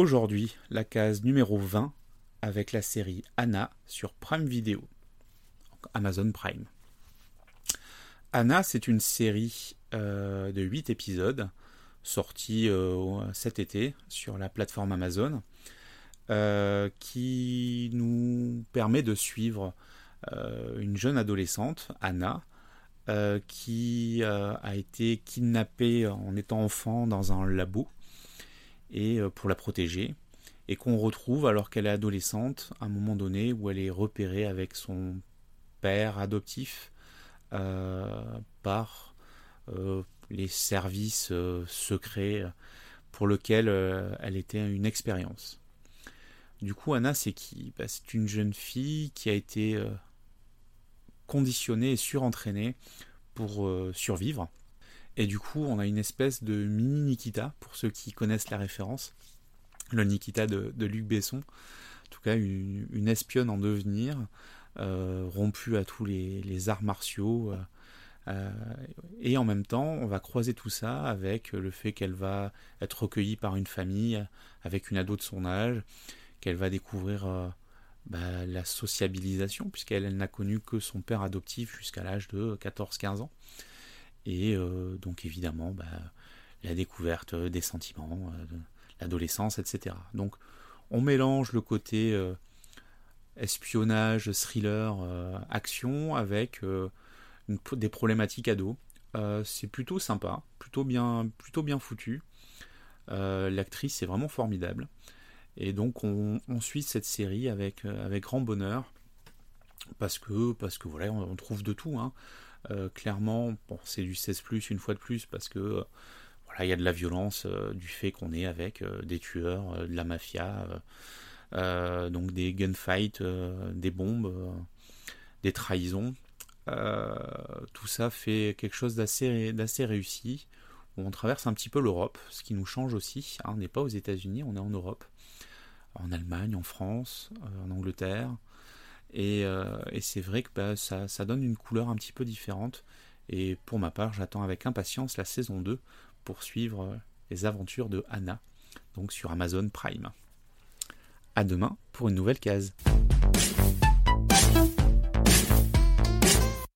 aujourd'hui la case numéro 20 avec la série Anna sur Prime Video, Amazon Prime. Anna, c'est une série euh, de 8 épisodes sortie euh, cet été sur la plateforme Amazon euh, qui nous permet de suivre une jeune adolescente, Anna, qui a été kidnappée en étant enfant dans un labo et pour la protéger et qu'on retrouve alors qu'elle est adolescente à un moment donné où elle est repérée avec son père adoptif euh, par euh, les services euh, secrets pour lesquels elle était une expérience. Du coup, Anna, c'est qui? Bah, C'est une jeune fille qui a été conditionnée et surentraînée pour survivre. Et du coup, on a une espèce de mini Nikita, pour ceux qui connaissent la référence, le Nikita de, Luc Besson. En tout cas, une espionne en devenir, euh, rompu à tous les, arts martiaux. Euh, euh, et en même temps, on va croiser tout ça avec le fait qu'elle va être recueillie par une famille, avec une ado de son âge, qu'elle va découvrir bah, la sociabilisation, puisqu'elle n'a connu que son père adoptif jusqu'à l'âge de 14-15 ans. Et donc évidemment, bah, la découverte des sentiments, de l'adolescence, etc. Donc on mélange le côté espionnage, thriller, euh, action avec euh, des problématiques ados. Euh, c'est plutôt sympa, plutôt bien, plutôt bien foutu. L'actrice est vraiment formidable. Et donc on, suit cette série avec grand bonheur parce que parce que voilà on, trouve de tout. Hein. clairement, bon, c'est du 16 une fois de plus parce que voilà il y a de la violence du fait qu'on est avec des tueurs, de la mafia. Euh, donc des gunfights, euh, des bombes, euh, des trahisons. tout ça fait quelque chose d'assez réussi. On traverse un petit peu l'Europe, ce qui nous change aussi. Hein, on n'est pas aux États-Unis, on est en Europe, en Allemagne, en France, en Angleterre. Et, c'est vrai que bah, ça, ça, donne une couleur un petit peu différente. Et pour ma part, j'attends avec impatience la saison 2 pour suivre les aventures de Anna, donc sur Amazon Prime. À demain pour une nouvelle case.